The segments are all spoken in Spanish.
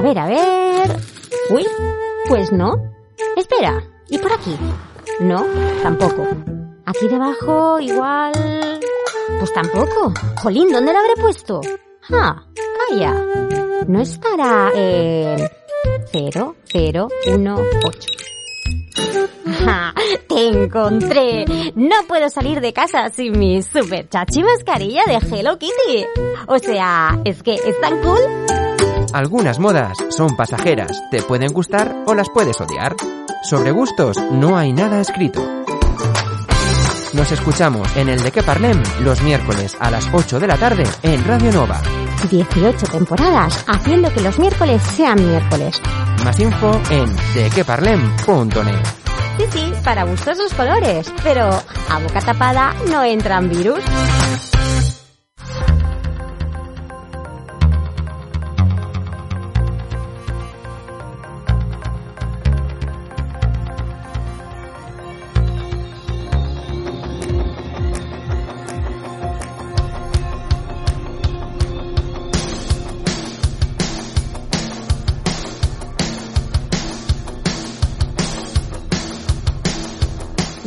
A ver, a ver. Uy, pues no. Espera, ¿y por aquí? No, tampoco. Aquí debajo, igual... Pues tampoco. Jolín, ¿dónde la habré puesto? Ah, calla. No estará en... 0, 0, 1, 8. ¡Ja! ¡Te encontré! No puedo salir de casa sin mi super chachi mascarilla de Hello Kitty. O sea, es que es tan cool. Algunas modas son pasajeras, te pueden gustar o las puedes odiar. Sobre gustos no hay nada escrito. Nos escuchamos en el de que parlem los miércoles a las 8 de la tarde en Radio Nova. 18 temporadas haciendo que los miércoles sean miércoles. Más info en dequeparlem.net. Sí, sí, para gustos los colores, pero a boca tapada no entran virus.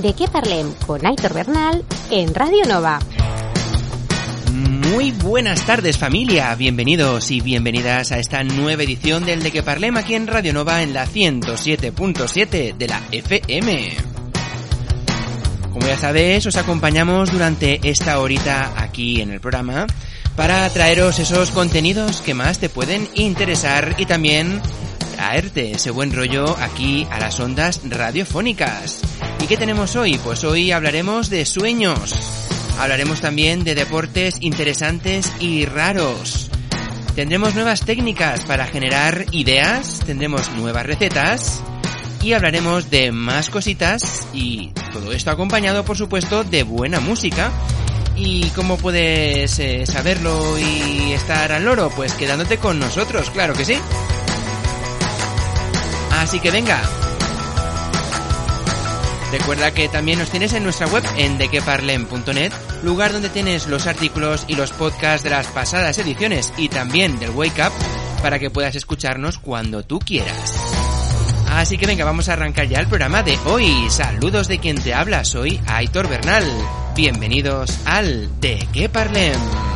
De qué parlem con Aitor Bernal en Radio Nova. Muy buenas tardes familia, bienvenidos y bienvenidas a esta nueva edición del De que Parlem aquí en Radio Nova en la 107.7 de la FM. Como ya sabéis, os acompañamos durante esta horita aquí en el programa para traeros esos contenidos que más te pueden interesar y también traerte ese buen rollo aquí a las ondas radiofónicas. ¿Y qué tenemos hoy? Pues hoy hablaremos de sueños. Hablaremos también de deportes interesantes y raros. Tendremos nuevas técnicas para generar ideas, tendremos nuevas recetas y hablaremos de más cositas y todo esto acompañado por supuesto de buena música. ¿Y cómo puedes eh, saberlo y estar al loro? Pues quedándote con nosotros, claro que sí. Así que venga. Recuerda que también nos tienes en nuestra web en dequeparlem.net, lugar donde tienes los artículos y los podcasts de las pasadas ediciones y también del Wake Up para que puedas escucharnos cuando tú quieras. Así que venga, vamos a arrancar ya el programa de hoy. Saludos de quien te habla, soy Aitor Bernal. Bienvenidos al De qué Parlem.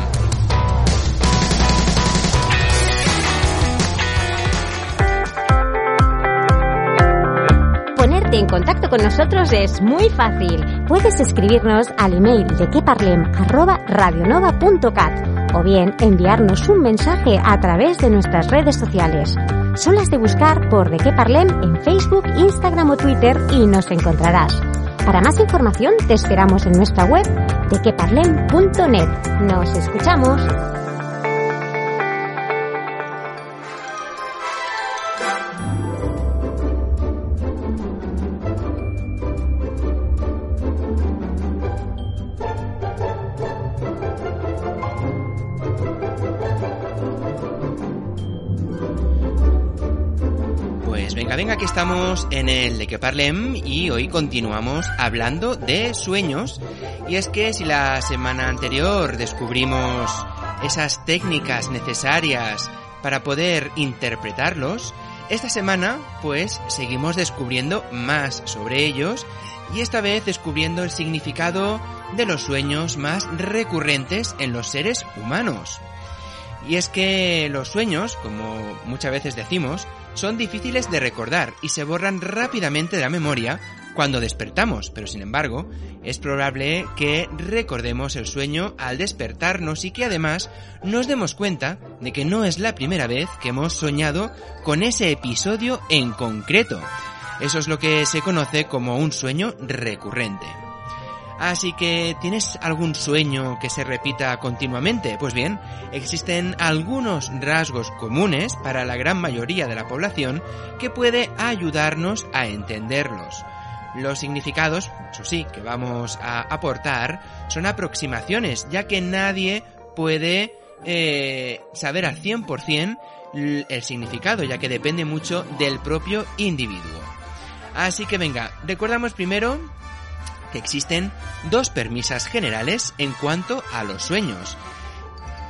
Ponerte en contacto con nosotros es muy fácil. Puedes escribirnos al email de queparlem@radionova.cat o bien enviarnos un mensaje a través de nuestras redes sociales. Son las de buscar por De qué Parlem en Facebook, Instagram o Twitter y nos encontrarás. Para más información te esperamos en nuestra web dequeparlem.net. Nos escuchamos. Estamos en el de que parlem y hoy continuamos hablando de sueños. Y es que si la semana anterior descubrimos esas técnicas necesarias para poder interpretarlos, esta semana pues seguimos descubriendo más sobre ellos y esta vez descubriendo el significado de los sueños más recurrentes en los seres humanos. Y es que los sueños, como muchas veces decimos, son difíciles de recordar y se borran rápidamente de la memoria cuando despertamos, pero sin embargo, es probable que recordemos el sueño al despertarnos y que además nos demos cuenta de que no es la primera vez que hemos soñado con ese episodio en concreto. Eso es lo que se conoce como un sueño recurrente. Así que, ¿tienes algún sueño que se repita continuamente? Pues bien, existen algunos rasgos comunes para la gran mayoría de la población que puede ayudarnos a entenderlos. Los significados, eso sí, que vamos a aportar, son aproximaciones, ya que nadie puede eh, saber al 100% el significado, ya que depende mucho del propio individuo. Así que venga, recordamos primero que existen dos permisas generales en cuanto a los sueños.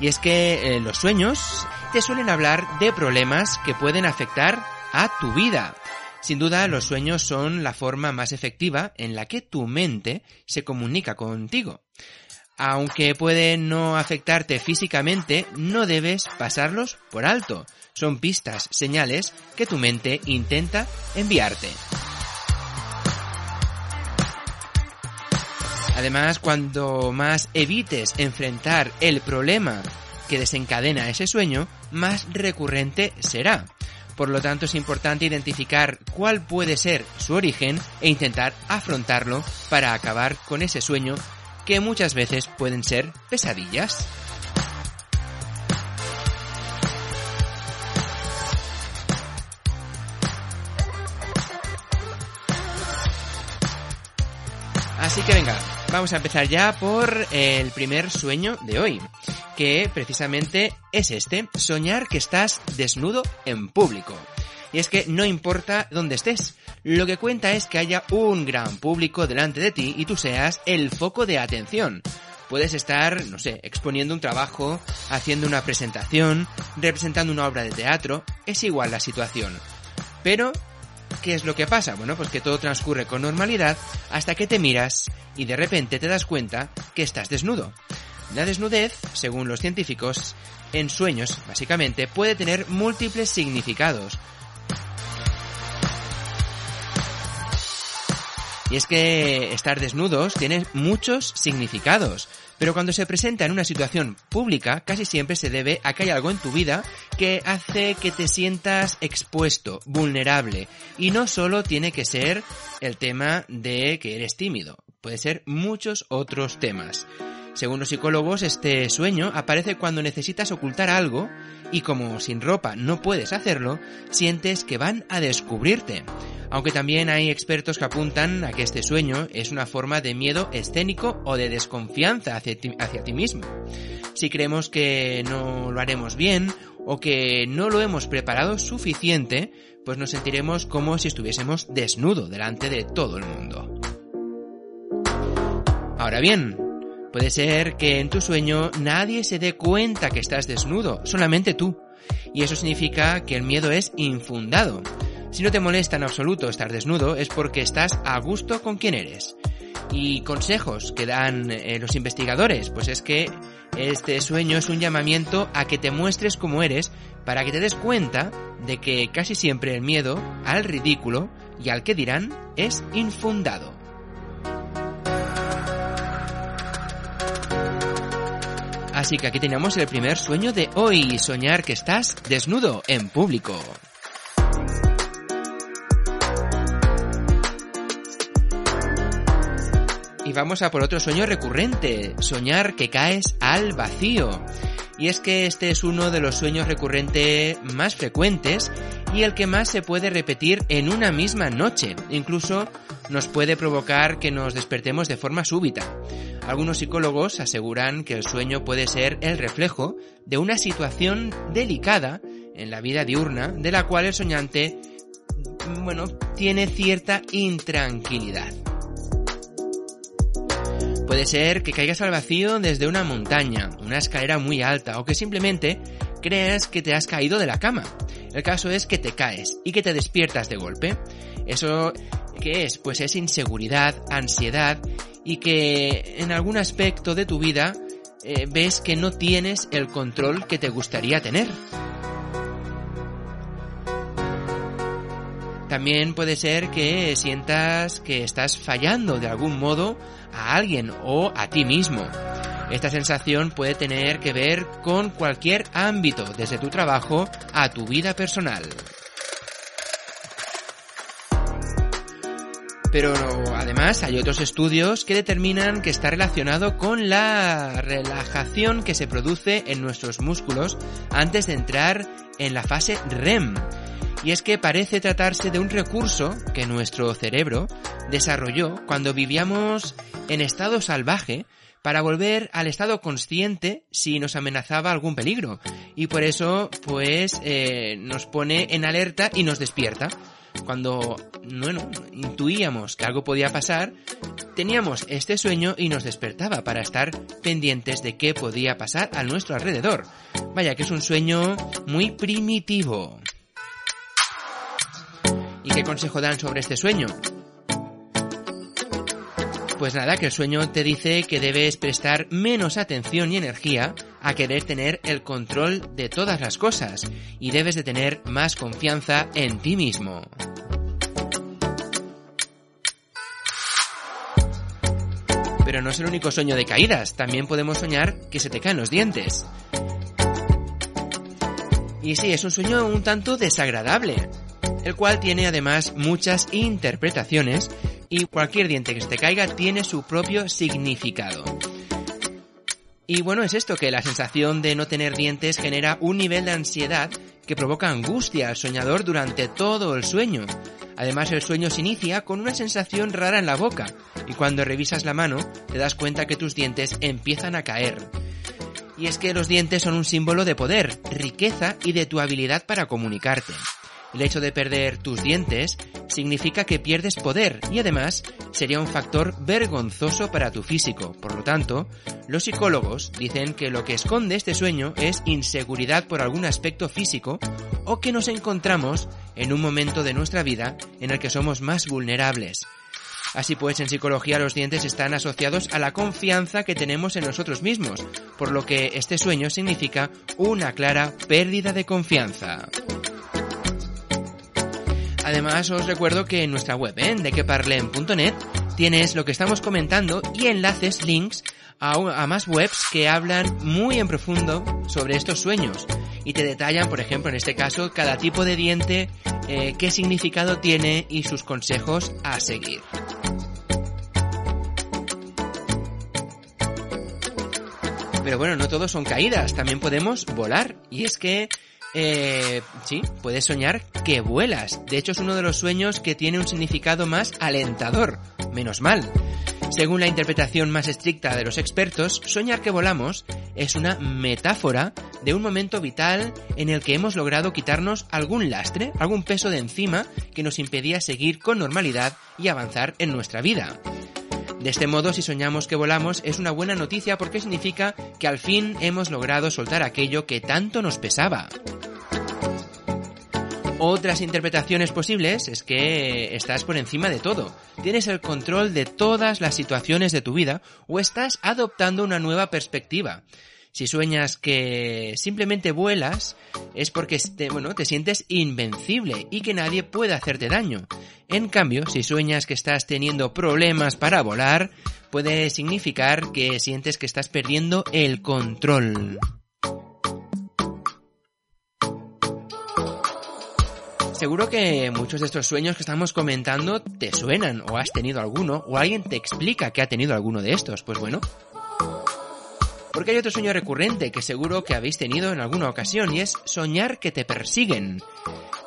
Y es que eh, los sueños te suelen hablar de problemas que pueden afectar a tu vida. Sin duda, los sueños son la forma más efectiva en la que tu mente se comunica contigo. Aunque pueden no afectarte físicamente, no debes pasarlos por alto. Son pistas, señales que tu mente intenta enviarte. Además, cuando más evites enfrentar el problema que desencadena ese sueño, más recurrente será. Por lo tanto, es importante identificar cuál puede ser su origen e intentar afrontarlo para acabar con ese sueño que muchas veces pueden ser pesadillas. Así que venga, Vamos a empezar ya por el primer sueño de hoy, que precisamente es este, soñar que estás desnudo en público. Y es que no importa dónde estés, lo que cuenta es que haya un gran público delante de ti y tú seas el foco de atención. Puedes estar, no sé, exponiendo un trabajo, haciendo una presentación, representando una obra de teatro, es igual la situación. Pero ¿Qué es lo que pasa? Bueno, pues que todo transcurre con normalidad hasta que te miras y de repente te das cuenta que estás desnudo. La desnudez, según los científicos, en sueños, básicamente, puede tener múltiples significados. Y es que estar desnudos tiene muchos significados. Pero cuando se presenta en una situación pública, casi siempre se debe a que hay algo en tu vida que hace que te sientas expuesto, vulnerable. Y no solo tiene que ser el tema de que eres tímido, puede ser muchos otros temas. Según los psicólogos, este sueño aparece cuando necesitas ocultar algo y como sin ropa no puedes hacerlo, sientes que van a descubrirte. Aunque también hay expertos que apuntan a que este sueño es una forma de miedo escénico o de desconfianza hacia ti, mismo. Si creemos que no lo haremos bien o que no lo hemos preparado suficiente, pues nos sentiremos como si estuviésemos desnudo delante de todo el mundo. Ahora bien, Puede ser que en tu sueño nadie se dé cuenta que estás desnudo, solamente tú. Y eso significa que el miedo es infundado. Si no te molesta en absoluto estar desnudo es porque estás a gusto con quien eres. Y consejos que dan eh, los investigadores, pues es que este sueño es un llamamiento a que te muestres como eres para que te des cuenta de que casi siempre el miedo al ridículo y al que dirán es infundado. Así que aquí tenemos el primer sueño de hoy, soñar que estás desnudo en público. Y vamos a por otro sueño recurrente, soñar que caes al vacío. Y es que este es uno de los sueños recurrentes más frecuentes y el que más se puede repetir en una misma noche. Incluso nos puede provocar que nos despertemos de forma súbita. Algunos psicólogos aseguran que el sueño puede ser el reflejo de una situación delicada en la vida diurna de la cual el soñante, bueno, tiene cierta intranquilidad. Puede ser que caigas al vacío desde una montaña, una escalera muy alta o que simplemente creas que te has caído de la cama. El caso es que te caes y que te despiertas de golpe. Eso ¿qué es? Pues es inseguridad, ansiedad y que en algún aspecto de tu vida eh, ves que no tienes el control que te gustaría tener. También puede ser que sientas que estás fallando de algún modo a alguien o a ti mismo. Esta sensación puede tener que ver con cualquier ámbito, desde tu trabajo a tu vida personal. Pero además hay otros estudios que determinan que está relacionado con la relajación que se produce en nuestros músculos antes de entrar en la fase REM. Y es que parece tratarse de un recurso que nuestro cerebro desarrolló cuando vivíamos en estado salvaje para volver al estado consciente si nos amenazaba algún peligro. Y por eso, pues, eh, nos pone en alerta y nos despierta. Cuando, bueno, intuíamos que algo podía pasar, teníamos este sueño y nos despertaba para estar pendientes de qué podía pasar a nuestro alrededor. Vaya que es un sueño muy primitivo. ¿Y qué consejo dan sobre este sueño? Pues nada, que el sueño te dice que debes prestar menos atención y energía a querer tener el control de todas las cosas y debes de tener más confianza en ti mismo. Pero no es el único sueño de caídas, también podemos soñar que se te caen los dientes. Y sí, es un sueño un tanto desagradable, el cual tiene además muchas interpretaciones y cualquier diente que se te caiga tiene su propio significado. Y bueno, es esto que la sensación de no tener dientes genera un nivel de ansiedad que provoca angustia al soñador durante todo el sueño. Además, el sueño se inicia con una sensación rara en la boca y cuando revisas la mano te das cuenta que tus dientes empiezan a caer. Y es que los dientes son un símbolo de poder, riqueza y de tu habilidad para comunicarte. El hecho de perder tus dientes significa que pierdes poder y además sería un factor vergonzoso para tu físico. Por lo tanto, los psicólogos dicen que lo que esconde este sueño es inseguridad por algún aspecto físico o que nos encontramos en un momento de nuestra vida en el que somos más vulnerables. Así pues, en psicología los dientes están asociados a la confianza que tenemos en nosotros mismos, por lo que este sueño significa una clara pérdida de confianza. Además, os recuerdo que en nuestra web, en dequeparlen.net, tienes lo que estamos comentando y enlaces, links a, más webs que hablan muy en profundo sobre estos sueños y te detallan, por ejemplo, en este caso, cada tipo de diente, eh, qué significado tiene y sus consejos a seguir. Pero bueno, no todos son caídas, también podemos volar. Y es que eh, sí, puedes soñar que vuelas. De hecho, es uno de los sueños que tiene un significado más alentador. Menos mal. Según la interpretación más estricta de los expertos, soñar que volamos es una metáfora de un momento vital en el que hemos logrado quitarnos algún lastre, algún peso de encima que nos impedía seguir con normalidad y avanzar en nuestra vida. De este modo, si soñamos que volamos, es una buena noticia porque significa que al fin hemos logrado soltar aquello que tanto nos pesaba. Otras interpretaciones posibles es que estás por encima de todo, tienes el control de todas las situaciones de tu vida o estás adoptando una nueva perspectiva. Si sueñas que simplemente vuelas, es porque te, bueno, te sientes invencible y que nadie puede hacerte daño. En cambio, si sueñas que estás teniendo problemas para volar, puede significar que sientes que estás perdiendo el control. Seguro que muchos de estos sueños que estamos comentando te suenan o has tenido alguno o alguien te explica que ha tenido alguno de estos. Pues bueno. Porque hay otro sueño recurrente que seguro que habéis tenido en alguna ocasión y es soñar que te persiguen.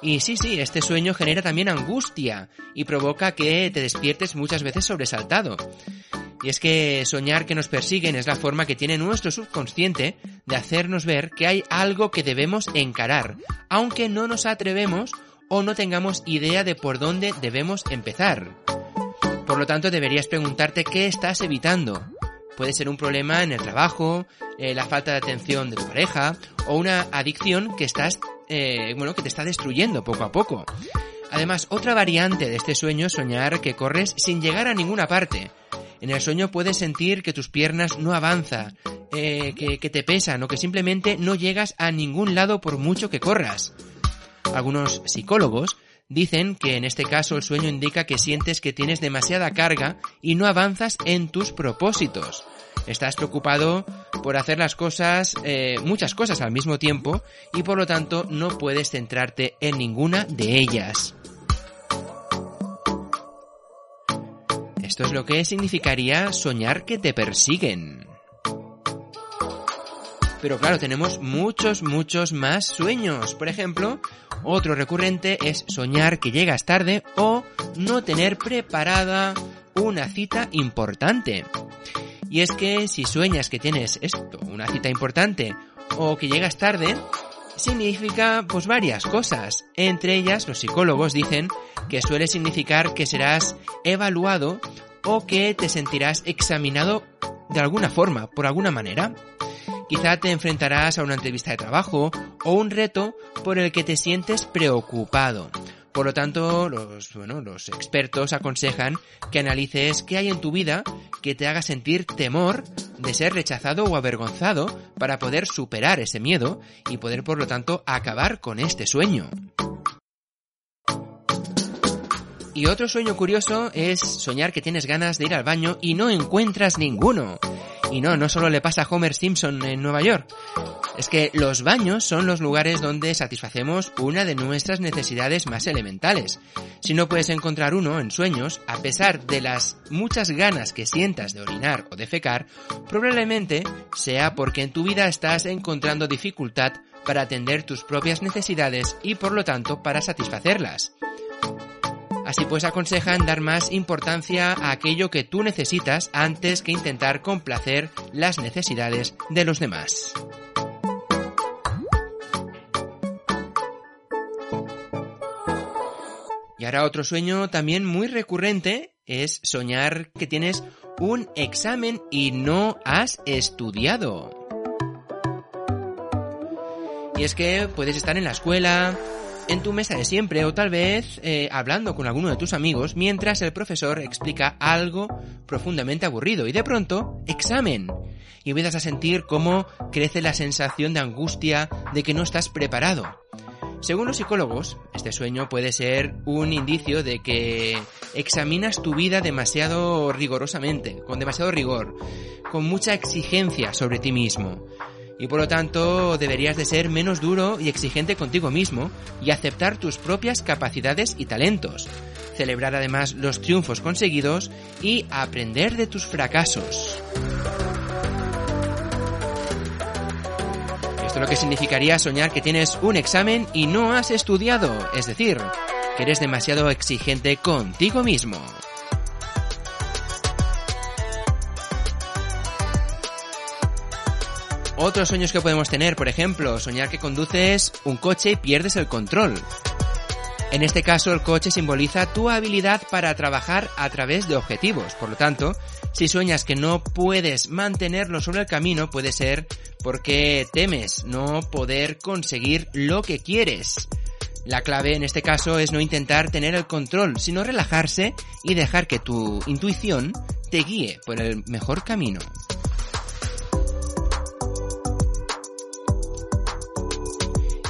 Y sí, sí, este sueño genera también angustia y provoca que te despiertes muchas veces sobresaltado. Y es que soñar que nos persiguen es la forma que tiene nuestro subconsciente de hacernos ver que hay algo que debemos encarar, aunque no nos atrevemos o no tengamos idea de por dónde debemos empezar. Por lo tanto, deberías preguntarte qué estás evitando. Puede ser un problema en el trabajo, eh, la falta de atención de tu pareja o una adicción que estás, eh, bueno, que te está destruyendo poco a poco. Además, otra variante de este sueño es soñar que corres sin llegar a ninguna parte. En el sueño puedes sentir que tus piernas no avanzan, eh, que, que te pesan o que simplemente no llegas a ningún lado por mucho que corras. Algunos psicólogos dicen que en este caso el sueño indica que sientes que tienes demasiada carga y no avanzas en tus propósitos. Estás preocupado por hacer las cosas, eh, muchas cosas al mismo tiempo y por lo tanto no puedes centrarte en ninguna de ellas. Esto es lo que significaría soñar que te persiguen. Pero claro, tenemos muchos, muchos más sueños. Por ejemplo, otro recurrente es soñar que llegas tarde o no tener preparada una cita importante. Y es que si sueñas que tienes esto, una cita importante, o que llegas tarde, significa pues varias cosas. Entre ellas, los psicólogos dicen que suele significar que serás evaluado o que te sentirás examinado de alguna forma, por alguna manera. Quizá te enfrentarás a una entrevista de trabajo o un reto por el que te sientes preocupado. Por lo tanto, los, bueno, los expertos aconsejan que analices qué hay en tu vida que te haga sentir temor de ser rechazado o avergonzado para poder superar ese miedo y poder, por lo tanto, acabar con este sueño. Y otro sueño curioso es soñar que tienes ganas de ir al baño y no encuentras ninguno. Y no, no solo le pasa a Homer Simpson en Nueva York. Es que los baños son los lugares donde satisfacemos una de nuestras necesidades más elementales. Si no puedes encontrar uno en sueños, a pesar de las muchas ganas que sientas de orinar o de fecar, probablemente sea porque en tu vida estás encontrando dificultad para atender tus propias necesidades y por lo tanto para satisfacerlas. Así pues aconsejan dar más importancia a aquello que tú necesitas antes que intentar complacer las necesidades de los demás. Y ahora otro sueño también muy recurrente es soñar que tienes un examen y no has estudiado. Y es que puedes estar en la escuela, en tu mesa de siempre o tal vez eh, hablando con alguno de tus amigos mientras el profesor explica algo profundamente aburrido y de pronto, examen. Y empiezas a sentir cómo crece la sensación de angustia de que no estás preparado. Según los psicólogos, este sueño puede ser un indicio de que examinas tu vida demasiado rigorosamente, con demasiado rigor, con mucha exigencia sobre ti mismo y por lo tanto deberías de ser menos duro y exigente contigo mismo y aceptar tus propias capacidades y talentos, celebrar además los triunfos conseguidos y aprender de tus fracasos. Esto es lo que significaría soñar que tienes un examen y no has estudiado, es decir, que eres demasiado exigente contigo mismo. Otros sueños que podemos tener, por ejemplo, soñar que conduces un coche y pierdes el control. En este caso, el coche simboliza tu habilidad para trabajar a través de objetivos. Por lo tanto, si sueñas que no puedes mantenerlo sobre el camino, puede ser porque temes no poder conseguir lo que quieres. La clave en este caso es no intentar tener el control, sino relajarse y dejar que tu intuición te guíe por el mejor camino.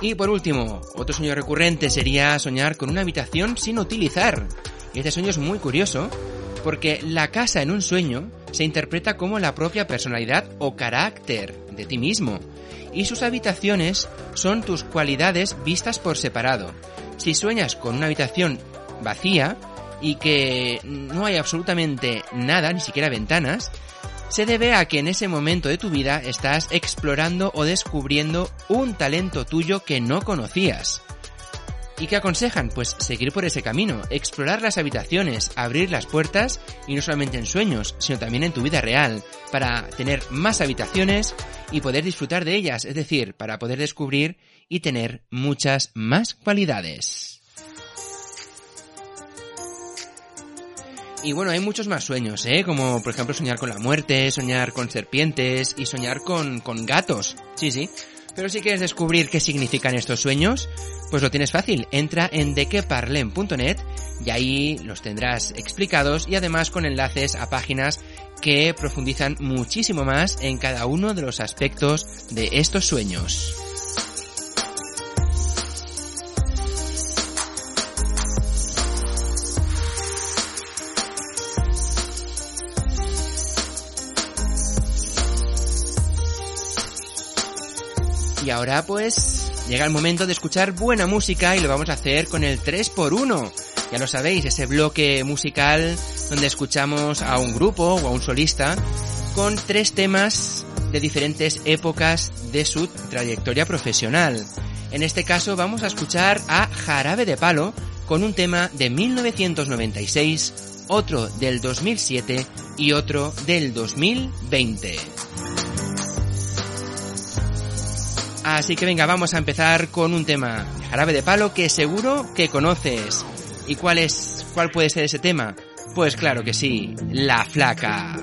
Y por último, otro sueño recurrente sería soñar con una habitación sin utilizar. Y este sueño es muy curioso porque la casa en un sueño se interpreta como la propia personalidad o carácter de ti mismo. Y sus habitaciones son tus cualidades vistas por separado. Si sueñas con una habitación vacía y que no hay absolutamente nada, ni siquiera ventanas, se debe a que en ese momento de tu vida estás explorando o descubriendo un talento tuyo que no conocías. ¿Y qué aconsejan? Pues seguir por ese camino, explorar las habitaciones, abrir las puertas y no solamente en sueños, sino también en tu vida real, para tener más habitaciones y poder disfrutar de ellas, es decir, para poder descubrir y tener muchas más cualidades. Y bueno, hay muchos más sueños, ¿eh? Como por ejemplo soñar con la muerte, soñar con serpientes y soñar con, con gatos. Sí, sí. Pero si quieres descubrir qué significan estos sueños, pues lo tienes fácil. Entra en dequeparlem.net y ahí los tendrás explicados y además con enlaces a páginas que profundizan muchísimo más en cada uno de los aspectos de estos sueños. Y ahora pues llega el momento de escuchar buena música y lo vamos a hacer con el 3x1. Ya lo sabéis, ese bloque musical donde escuchamos a un grupo o a un solista con tres temas de diferentes épocas de su trayectoria profesional. En este caso vamos a escuchar a Jarabe de Palo con un tema de 1996, otro del 2007 y otro del 2020. Así que venga, vamos a empezar con un tema Jarabe de Palo que seguro que conoces. ¿Y cuál es cuál puede ser ese tema? Pues claro que sí, La Flaca.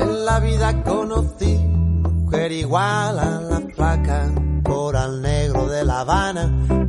En la vida conocí mujer igual a la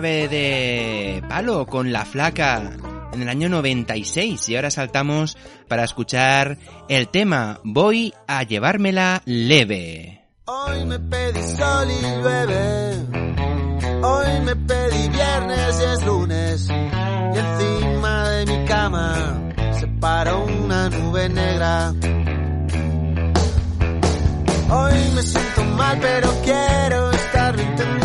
de Palo con La Flaca en el año 96 y ahora saltamos para escuchar el tema Voy a llevármela leve. Hoy me pedí sol y llueve. Hoy me pedí viernes y es lunes. Y encima de mi cama se paró una nube negra. Hoy me siento mal, pero quiero estar bien.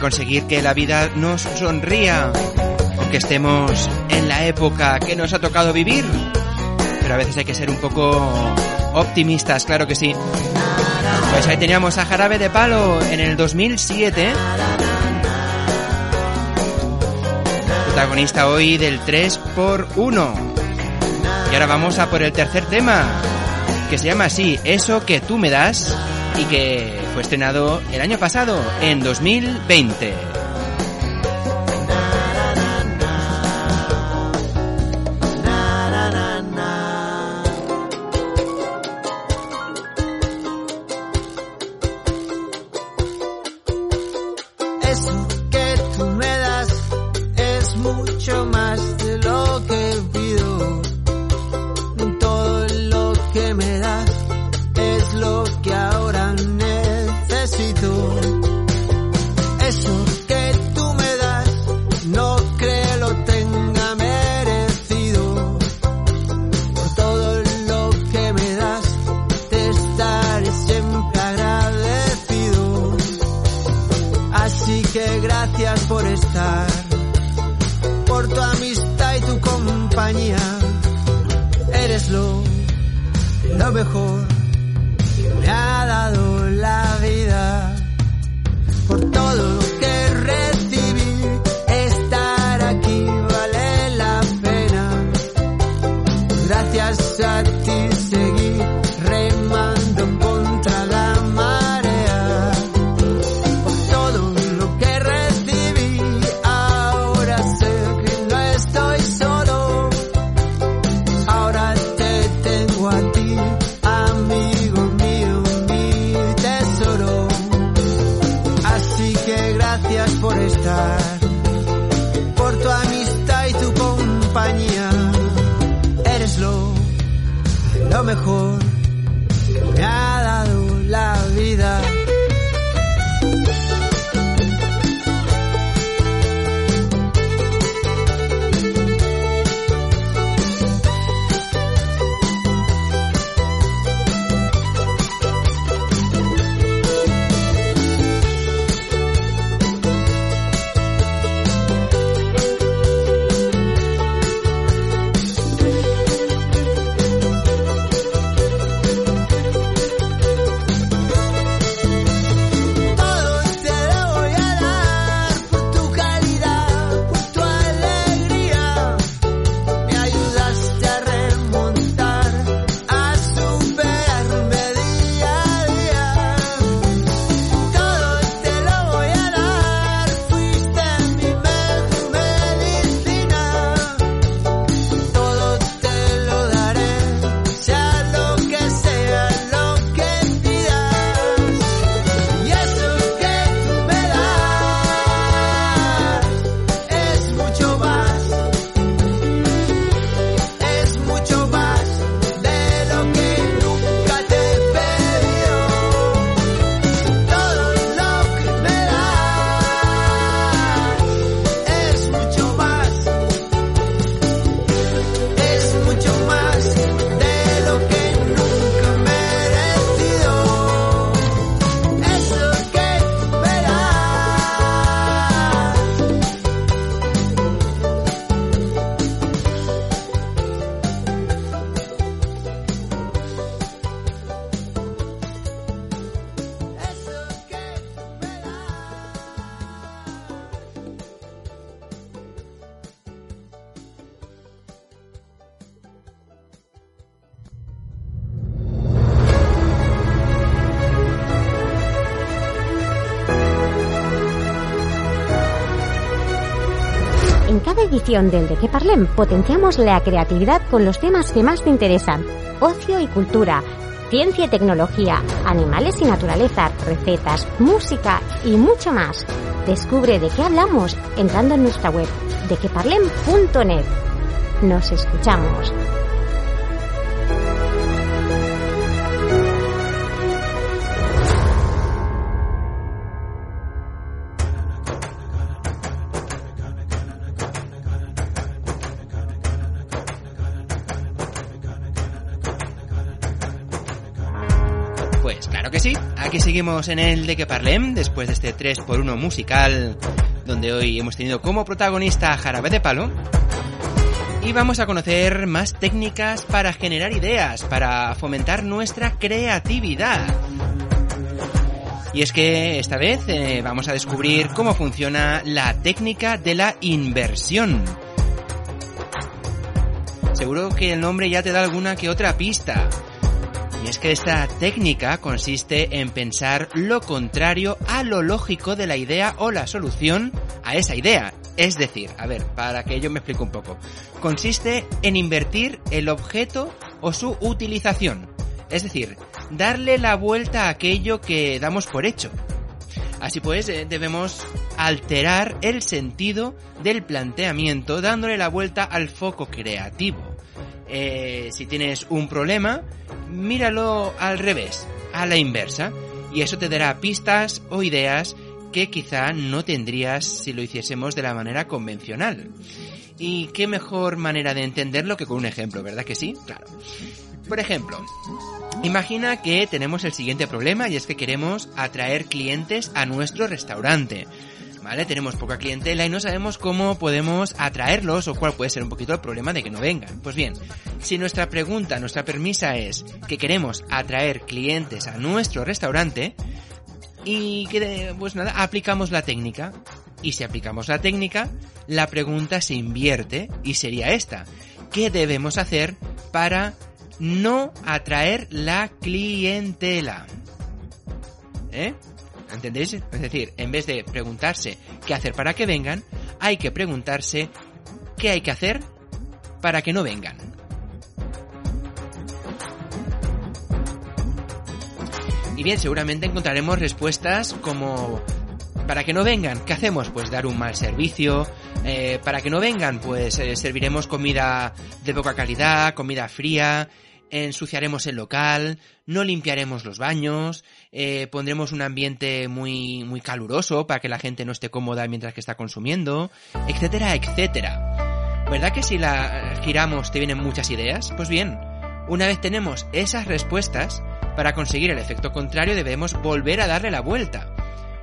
Conseguir que la vida nos sonría, aunque estemos en la época que nos ha tocado vivir. Pero a veces hay que ser un poco optimistas, claro que sí. Pues ahí teníamos a Jarabe de Palo en el 2007. Protagonista hoy del 3x1. Y ahora vamos a por el tercer tema, que se llama así, Eso que tú me das, y que fue estrenado el año pasado, en 2020. Edición del De Que Parlem potenciamos la creatividad con los temas que más te interesan. Ocio y cultura, ciencia y tecnología, animales y naturaleza, recetas, música y mucho más. Descubre de qué hablamos entrando en nuestra web dequeparlem.net. Nos escuchamos. En el de que parlem después de este 3x1 musical donde hoy hemos tenido como protagonista a Jarabe de Palo y vamos a conocer más técnicas para generar ideas, para fomentar nuestra creatividad. Y es que esta vez eh, vamos a descubrir cómo funciona la técnica de la inversión. Seguro que el nombre ya te da alguna que otra pista. Es que esta técnica consiste en pensar lo contrario a lo lógico de la idea o la solución a esa idea. Es decir, a ver, para que yo me explique un poco. Consiste en invertir el objeto o su utilización. Es decir, darle la vuelta a aquello que damos por hecho. Así pues, eh, debemos alterar el sentido del planteamiento dándole la vuelta al foco creativo. Eh, si tienes un problema, míralo al revés, a la inversa, y eso te dará pistas o ideas que quizá no tendrías si lo hiciésemos de la manera convencional. Y qué mejor manera de entenderlo que con un ejemplo, ¿verdad que sí? Claro. Por ejemplo, imagina que tenemos el siguiente problema y es que queremos atraer clientes a nuestro restaurante. ¿Vale? Tenemos poca clientela y no sabemos cómo podemos atraerlos o cuál puede ser un poquito el problema de que no vengan. Pues bien, si nuestra pregunta, nuestra premisa es que queremos atraer clientes a nuestro restaurante, y que, pues nada, aplicamos la técnica. Y si aplicamos la técnica, la pregunta se invierte y sería esta. ¿Qué debemos hacer para no atraer la clientela? ¿Eh? ¿Entendéis? Es decir, en vez de preguntarse qué hacer para que vengan, hay que preguntarse qué hay que hacer para que no vengan. Y bien, seguramente encontraremos respuestas como para que no vengan, ¿qué hacemos? Pues dar un mal servicio. Eh, para que no vengan, pues eh, serviremos comida de poca calidad, comida fría, ensuciaremos el local, no limpiaremos los baños, eh, pondremos un ambiente muy, muy caluroso para que la gente no esté cómoda mientras que está consumiendo, etcétera, etcétera. ¿Verdad que si la giramos te vienen muchas ideas? Pues bien, una vez tenemos esas respuestas, para conseguir el efecto contrario debemos volver a darle la vuelta.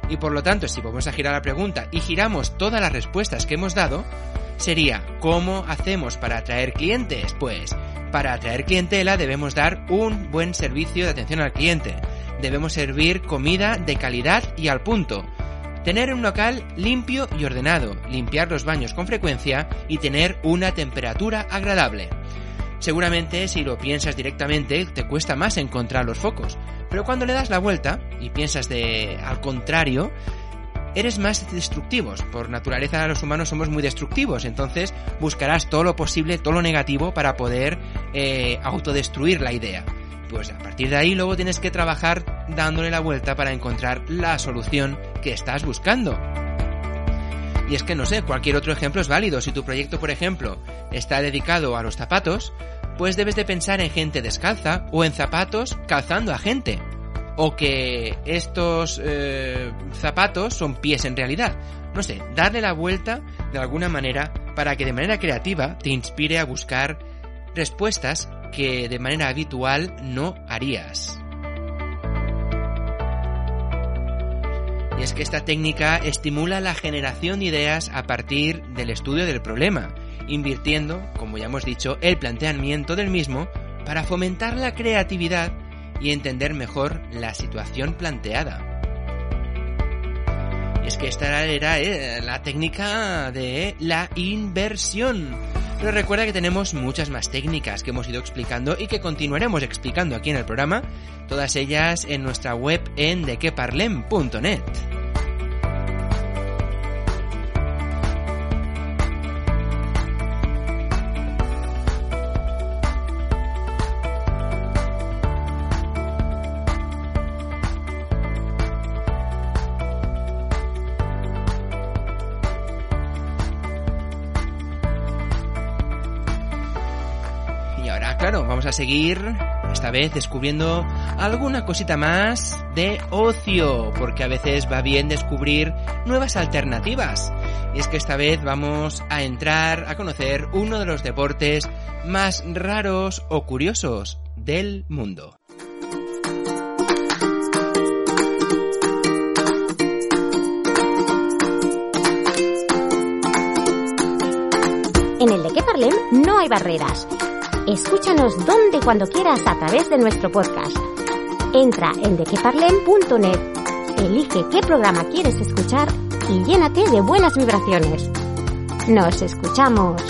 Y por lo tanto, si volvemos a girar la pregunta y giramos todas las respuestas que hemos dado, sería ¿cómo hacemos para atraer clientes? Pues para atraer clientela debemos dar un buen servicio de atención al cliente. Debemos servir comida de calidad y al punto. Tener un local limpio y ordenado, limpiar los baños con frecuencia y tener una temperatura agradable. Seguramente si lo piensas directamente te cuesta más encontrar los focos, pero cuando le das la vuelta y piensas de al contrario, eres más destructivos. Por naturaleza los humanos somos muy destructivos, entonces buscarás todo lo posible, todo lo negativo para poder eh, autodestruir la idea. Pues a partir de ahí luego tienes que trabajar dándole la vuelta para encontrar la solución que estás buscando. Y es que no sé, cualquier otro ejemplo es válido. Si tu proyecto, por ejemplo, está dedicado a los zapatos, pues debes de pensar en gente descalza o en zapatos calzando a gente. O que estos eh, zapatos son pies en realidad. No sé, darle la vuelta de alguna manera para que de manera creativa te inspire a buscar respuestas que de manera habitual no harías. Y es que esta técnica estimula la generación de ideas a partir del estudio del problema, invirtiendo, como ya hemos dicho, el planteamiento del mismo para fomentar la creatividad y entender mejor la situación planteada. Y es que esta era eh, la técnica de la inversión. Pero recuerda que tenemos muchas más técnicas que hemos ido explicando y que continuaremos explicando aquí en el programa, todas ellas en nuestra web en dequeparlem.net. seguir, esta vez descubriendo alguna cosita más de ocio, porque a veces va bien descubrir nuevas alternativas. Y es que esta vez vamos a entrar a conocer uno de los deportes más raros o curiosos del mundo. En el de que parlem no hay barreras Escúchanos donde y cuando quieras a través de nuestro podcast. Entra en dequeparlem.net, elige qué programa quieres escuchar y llénate de buenas vibraciones. Nos escuchamos.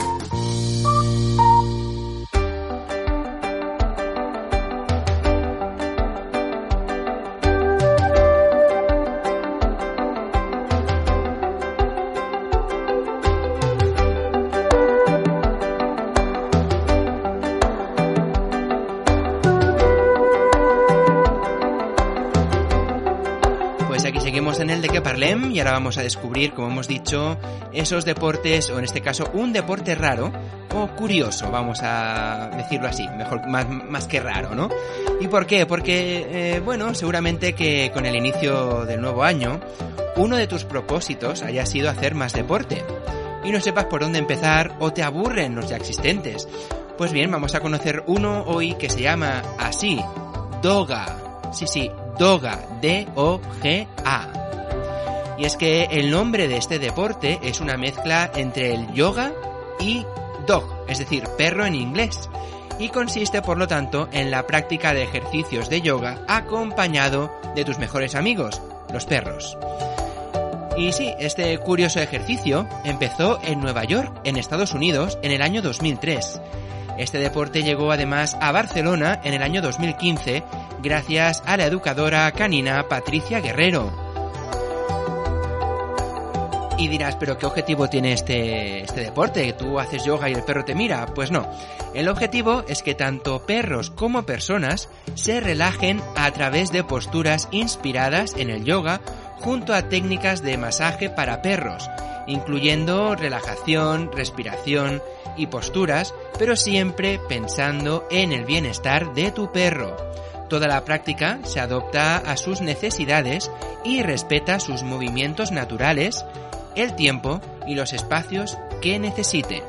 Y ahora vamos a descubrir, como hemos dicho, esos deportes, o en este caso un deporte raro o curioso, vamos a decirlo así, mejor más, más que raro, ¿no? ¿Y por qué? Porque, eh, bueno, seguramente que con el inicio del nuevo año, uno de tus propósitos haya sido hacer más deporte y no sepas por dónde empezar o te aburren los ya existentes. Pues bien, vamos a conocer uno hoy que se llama así, Doga. Sí, sí, Doga, D-O-G-A. Y es que el nombre de este deporte es una mezcla entre el yoga y dog, es decir, perro en inglés. Y consiste, por lo tanto, en la práctica de ejercicios de yoga acompañado de tus mejores amigos, los perros. Y sí, este curioso ejercicio empezó en Nueva York, en Estados Unidos, en el año 2003. Este deporte llegó además a Barcelona en el año 2015 gracias a la educadora canina Patricia Guerrero. Y dirás, pero ¿qué objetivo tiene este, este deporte? ¿Tú haces yoga y el perro te mira? Pues no. El objetivo es que tanto perros como personas se relajen a través de posturas inspiradas en el yoga junto a técnicas de masaje para perros, incluyendo relajación, respiración y posturas, pero siempre pensando en el bienestar de tu perro. Toda la práctica se adopta a sus necesidades y respeta sus movimientos naturales, el tiempo y los espacios que necesite.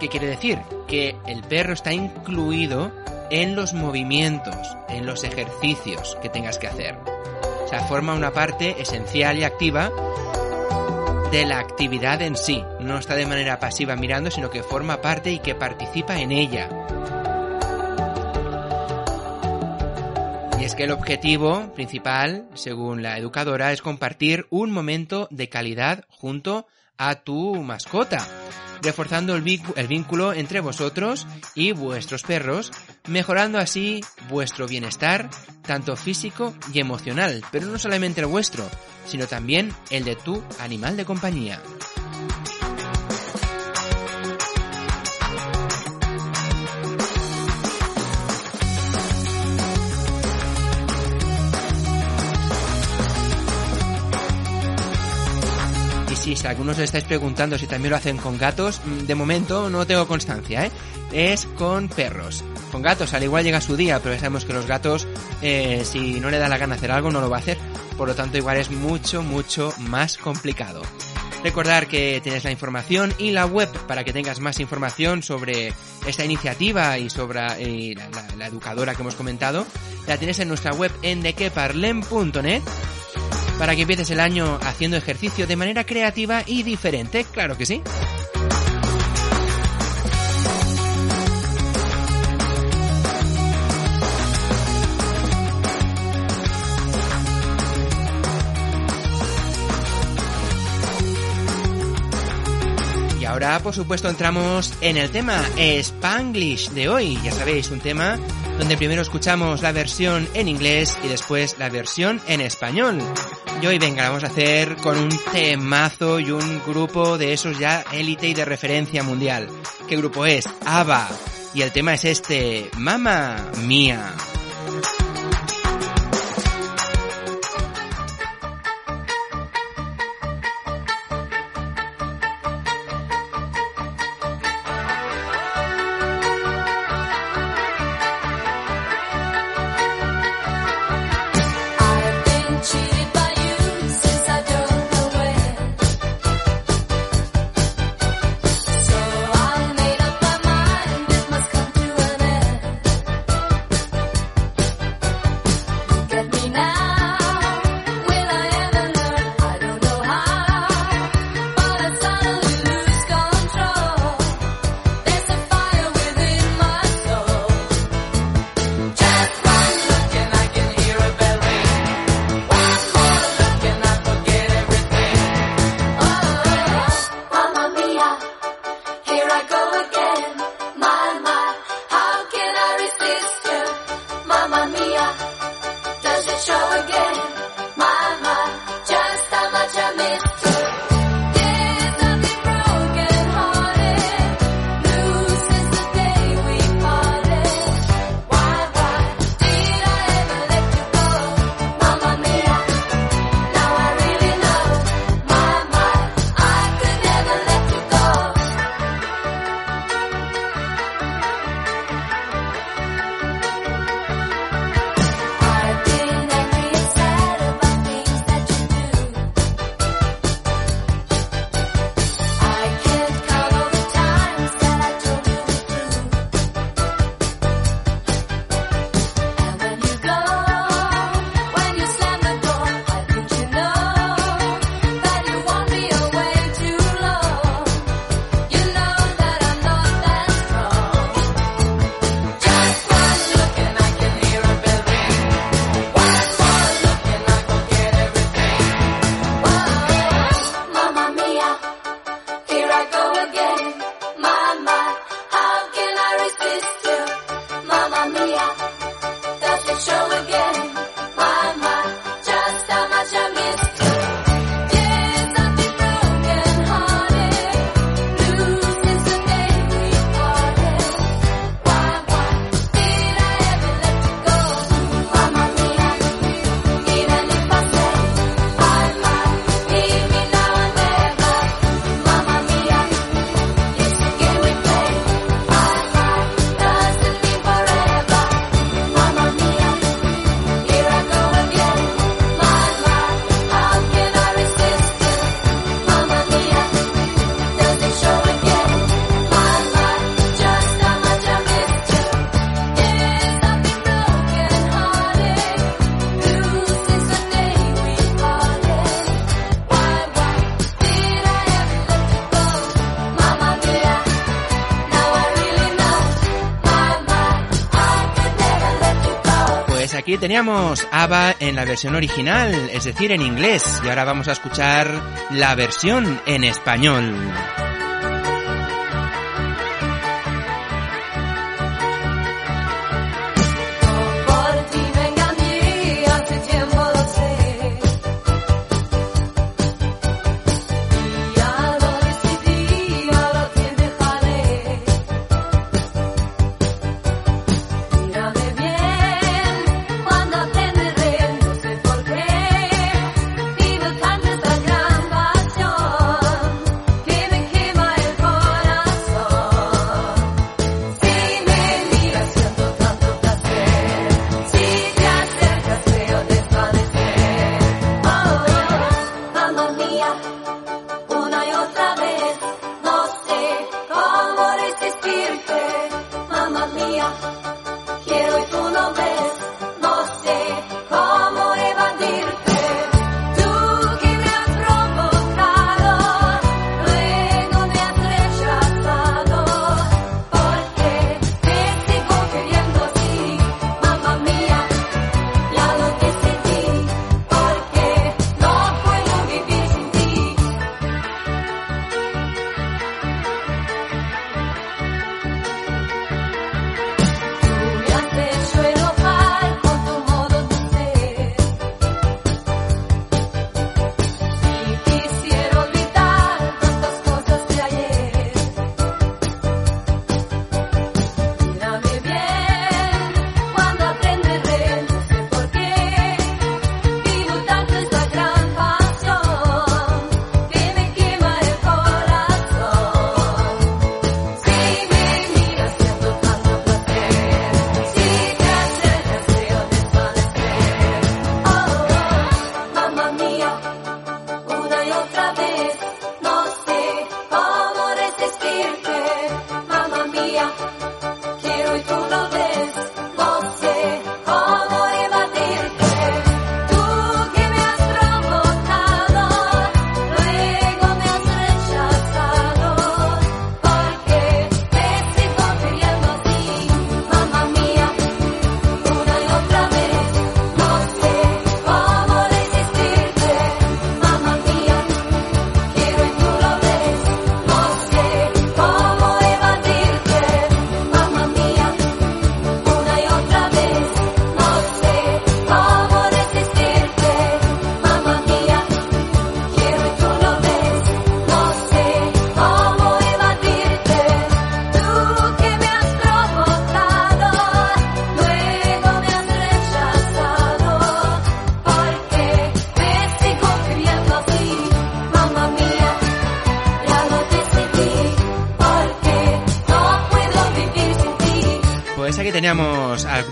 ¿Qué quiere decir? Que el perro está incluido en los movimientos, en los ejercicios que tengas que hacer. O sea, forma una parte esencial y activa de la actividad en sí. No está de manera pasiva mirando, sino que forma parte y que participa en ella. Es que el objetivo principal, según la educadora, es compartir un momento de calidad junto a tu mascota, reforzando el, vínculo entre vosotros y vuestros perros, mejorando así vuestro bienestar, tanto físico y emocional, pero no solamente el vuestro, sino también el de tu animal de compañía. Si algunos os estáis preguntando si también lo hacen con gatos, mm, de momento no tengo constancia, ¿eh? Es con perros. Con gatos, al igual llega su día, pero ya sabemos que los gatos, eh, si no le da la gana hacer algo, no lo va a hacer. Por lo tanto, igual es mucho, mucho más complicado. Recordar que tienes la información y la web para que tengas más información sobre esta iniciativa y sobre eh, la, educadora que hemos comentado. La tienes en nuestra web en dequeparlem.net para que empieces el año haciendo ejercicio de manera creativa y diferente, claro que sí. Y ahora, por supuesto, entramos en el tema Spanglish de hoy. Ya sabéis, un tema donde primero escuchamos la versión en inglés y después la versión en español. Y hoy venga, vamos a hacer con un temazo y un grupo de esos ya élite y de referencia mundial. ¿Qué grupo es? ABBA. Y el tema es este, Mamma Mía. Aquí teníamos ABBA en la versión original, es decir, en inglés, y ahora vamos a escuchar la versión en español.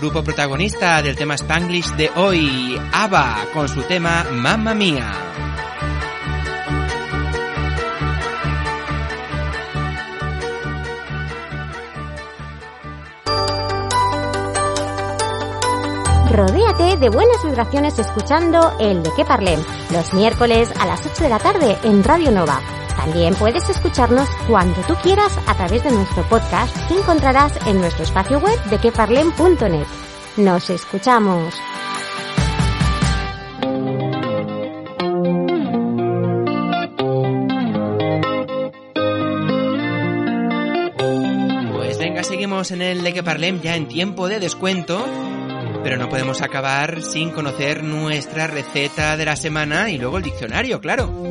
Grupo protagonista del tema Spanglish de hoy, ABBA, con su tema Mamma Mía. Rodéate de buenas vibraciones escuchando el de qué parlem, los miércoles a las 8 de la tarde en Radio Nova también puedes escucharnos cuando tú quieras a través de nuestro podcast que encontrarás en nuestro espacio web de queparlem.net. Nos escuchamos. Pues venga, seguimos en el de que parlem ya en tiempo de descuento. Pero no podemos acabar sin conocer nuestra receta de la semana y luego el diccionario, claro.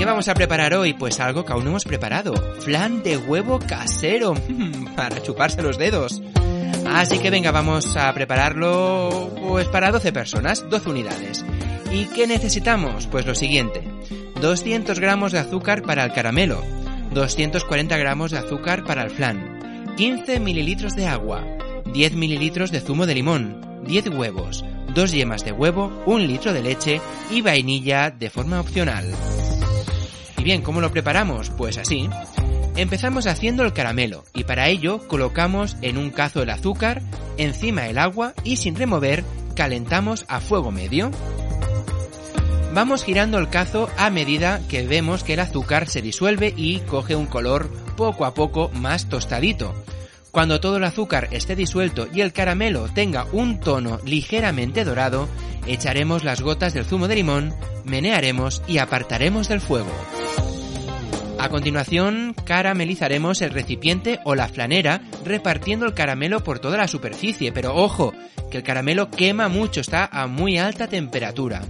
¿Qué vamos a preparar hoy? Pues algo que aún no hemos preparado. Flan de huevo casero. Para chuparse los dedos. Así que venga, vamos a prepararlo pues para 12 personas, 12 unidades. ¿Y qué necesitamos? Pues lo siguiente. 200 gramos de azúcar para el caramelo. 240 gramos de azúcar para el flan. 15 mililitros de agua. 10 mililitros de zumo de limón. 10 huevos. 2 yemas de huevo. 1 litro de leche y vainilla de forma opcional. Y bien, ¿cómo lo preparamos? Pues así. Empezamos haciendo el caramelo y para ello colocamos en un cazo el azúcar, encima el agua y sin remover calentamos a fuego medio. Vamos girando el cazo a medida que vemos que el azúcar se disuelve y coge un color poco a poco más tostadito. Cuando todo el azúcar esté disuelto y el caramelo tenga un tono ligeramente dorado, echaremos las gotas del zumo de limón, menearemos y apartaremos del fuego. A continuación, caramelizaremos el recipiente o la flanera repartiendo el caramelo por toda la superficie, pero ojo, que el caramelo quema mucho, está a muy alta temperatura.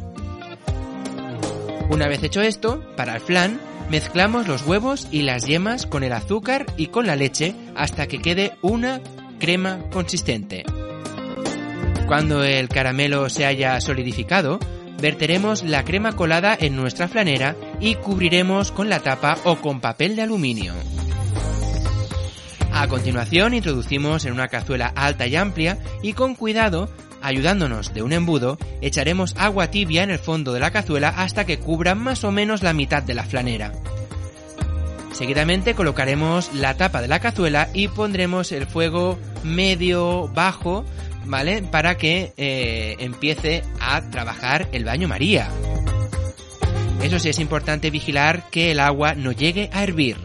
Una vez hecho esto, para el flan, Mezclamos los huevos y las yemas con el azúcar y con la leche hasta que quede una crema consistente. Cuando el caramelo se haya solidificado, verteremos la crema colada en nuestra flanera y cubriremos con la tapa o con papel de aluminio. A continuación introducimos en una cazuela alta y amplia y con cuidado ayudándonos de un embudo, echaremos agua tibia en el fondo de la cazuela hasta que cubra más o menos la mitad de la flanera. Seguidamente colocaremos la tapa de la cazuela y pondremos el fuego medio bajo, ¿vale? Para que eh, empiece a trabajar el baño María. Eso sí, es importante vigilar que el agua no llegue a hervir.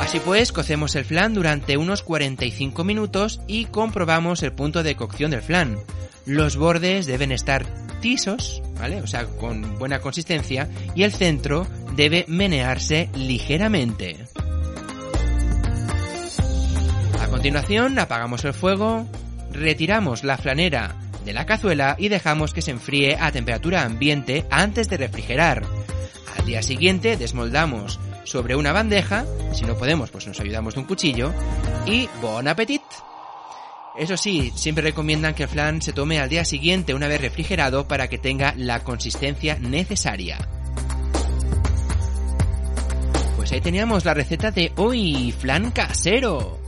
Así pues, cocemos el flan durante unos 45 minutos y comprobamos el punto de cocción del flan. Los bordes deben estar tisos, ¿vale? O sea, con buena consistencia y el centro debe menearse ligeramente. Continuación, apagamos el fuego, retiramos la flanera de la cazuela y dejamos que se enfríe a temperatura ambiente antes de refrigerar. Al día siguiente desmoldamos sobre una bandeja, si no podemos pues nos ayudamos de un cuchillo, y bon appetit. Eso sí, siempre recomiendan que el flan se tome al día siguiente una vez refrigerado para que tenga la consistencia necesaria. Pues ahí teníamos la receta de hoy, flan casero.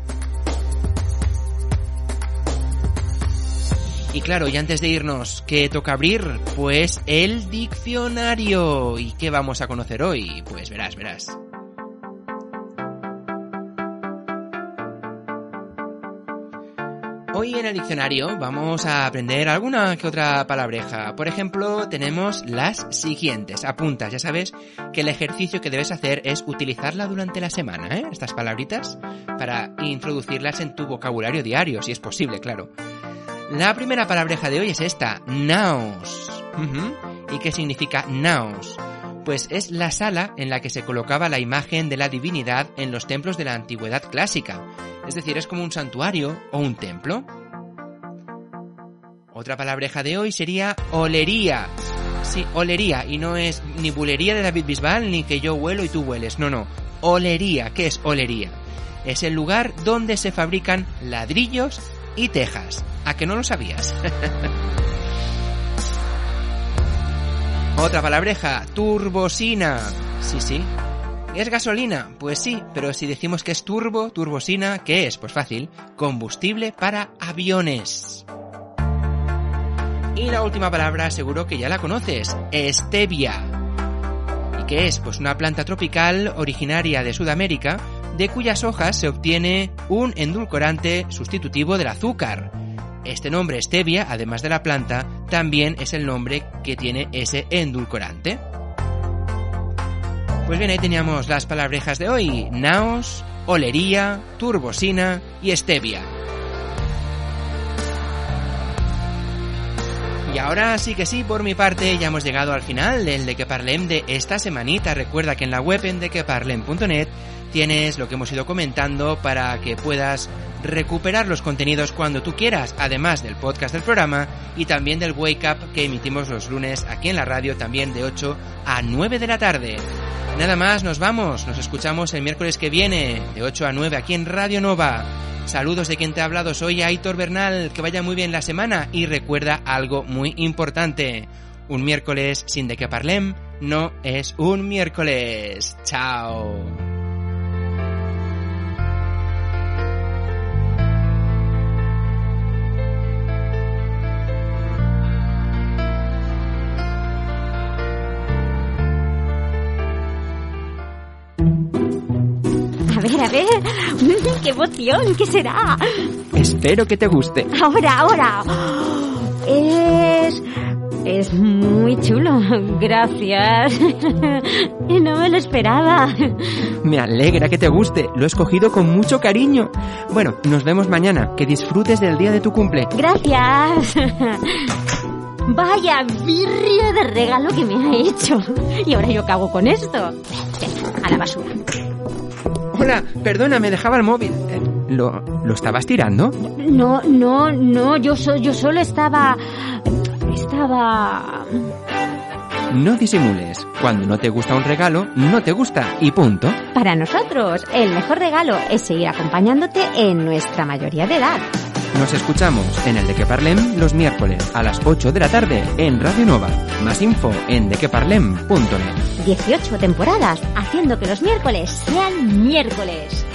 Y claro, y antes de irnos, ¿qué toca abrir? Pues el diccionario. ¿Y qué vamos a conocer hoy? Pues verás, verás. Hoy en el diccionario vamos a aprender alguna que otra palabreja. Por ejemplo, tenemos las siguientes. Apuntas, ya sabes que el ejercicio que debes hacer es utilizarla durante la semana, ¿eh? Estas palabritas, para introducirlas en tu vocabulario diario, si es posible, claro. La primera palabreja de hoy es esta, naos. ¿Y qué significa naos? Pues es la sala en la que se colocaba la imagen de la divinidad en los templos de la antigüedad clásica es decir, es como un santuario o un templo. Otra palabreja de hoy sería olería. Sí, olería, y no es ni bulería de David Bisbal ni que yo huelo y tú hueles, no, no. Olería, ¿qué es olería? Es el lugar donde se fabrican ladrillos y tejas. ¿A que no lo sabías? Otra palabreja, turbosina. Sí, sí, ¿Es gasolina? Pues sí, pero si decimos que es turbo, turbosina, ¿qué es? Pues fácil, combustible para aviones. Y la última palabra seguro que ya la conoces, stevia. ¿Y qué es? Pues una planta tropical originaria de Sudamérica, de cuyas hojas se obtiene un endulcorante sustitutivo del azúcar. Este nombre stevia, además de la planta, también es el nombre que tiene ese endulcorante. Pues bien, ahí teníamos las palabrejas de hoy. Naos, olería, turbosina y stevia. Y ahora sí que sí, por mi parte, ya hemos llegado al final del De Que Parlem de esta semanita. Recuerda que en la web en dequeparlem.net tienes lo que hemos ido comentando para que puedas recuperar los contenidos cuando tú quieras, además del podcast del programa y también del Wake Up que emitimos los lunes aquí en la radio también de 8 a 9 de la tarde. Nada más, nos vamos, nos escuchamos el miércoles que viene de 8 a 9 aquí en Radio Nova. Saludos de quien te ha hablado, soy Aitor Bernal, que vaya muy bien la semana y recuerda algo muy importante. Un miércoles sin de que parlem no es un miércoles. Chao. A ver. ¡Qué emoción! ¿Qué será? Espero que te guste. Ahora, ahora. Es... Es muy chulo. Gracias. No me lo esperaba. Me alegra que te guste, lo he escogido con mucho cariño. Bueno, nos vemos mañana, que disfrutes del día de tu cumple. Gracias. Vaya birria de regalo que me ha hecho. Y ahora yo cago con esto. A la basura. Hola, perdona, me dejaba el móvil. Eh, ¿Lo, ¿Lo estabas tirando? No, no, no, yo, so, yo solo estaba... Estaba... No disimules. Cuando no te gusta un regalo, no te gusta y punto. Para nosotros, el mejor regalo es seguir acompañándote en nuestra mayoría de edad. Nos escuchamos en el De Que Parlem los miércoles a las 8 de la tarde en Radio Nova. Más info en dequeparlem.net. 18 temporadas haciendo que los miércoles sean miércoles.